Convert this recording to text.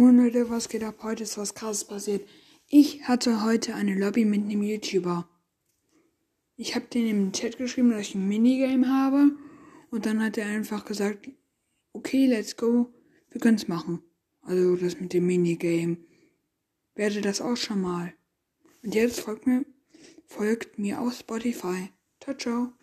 Moin Leute, was geht ab? Heute ist was krasses passiert. Ich hatte heute eine Lobby mit einem YouTuber. Ich habe den im Chat geschrieben, dass ich ein Minigame habe. Und dann hat er einfach gesagt, okay, let's go, wir können es machen. Also das mit dem Minigame. Werde das auch schon mal. Und jetzt folgt mir, folgt mir auf Spotify. Ciao, ciao.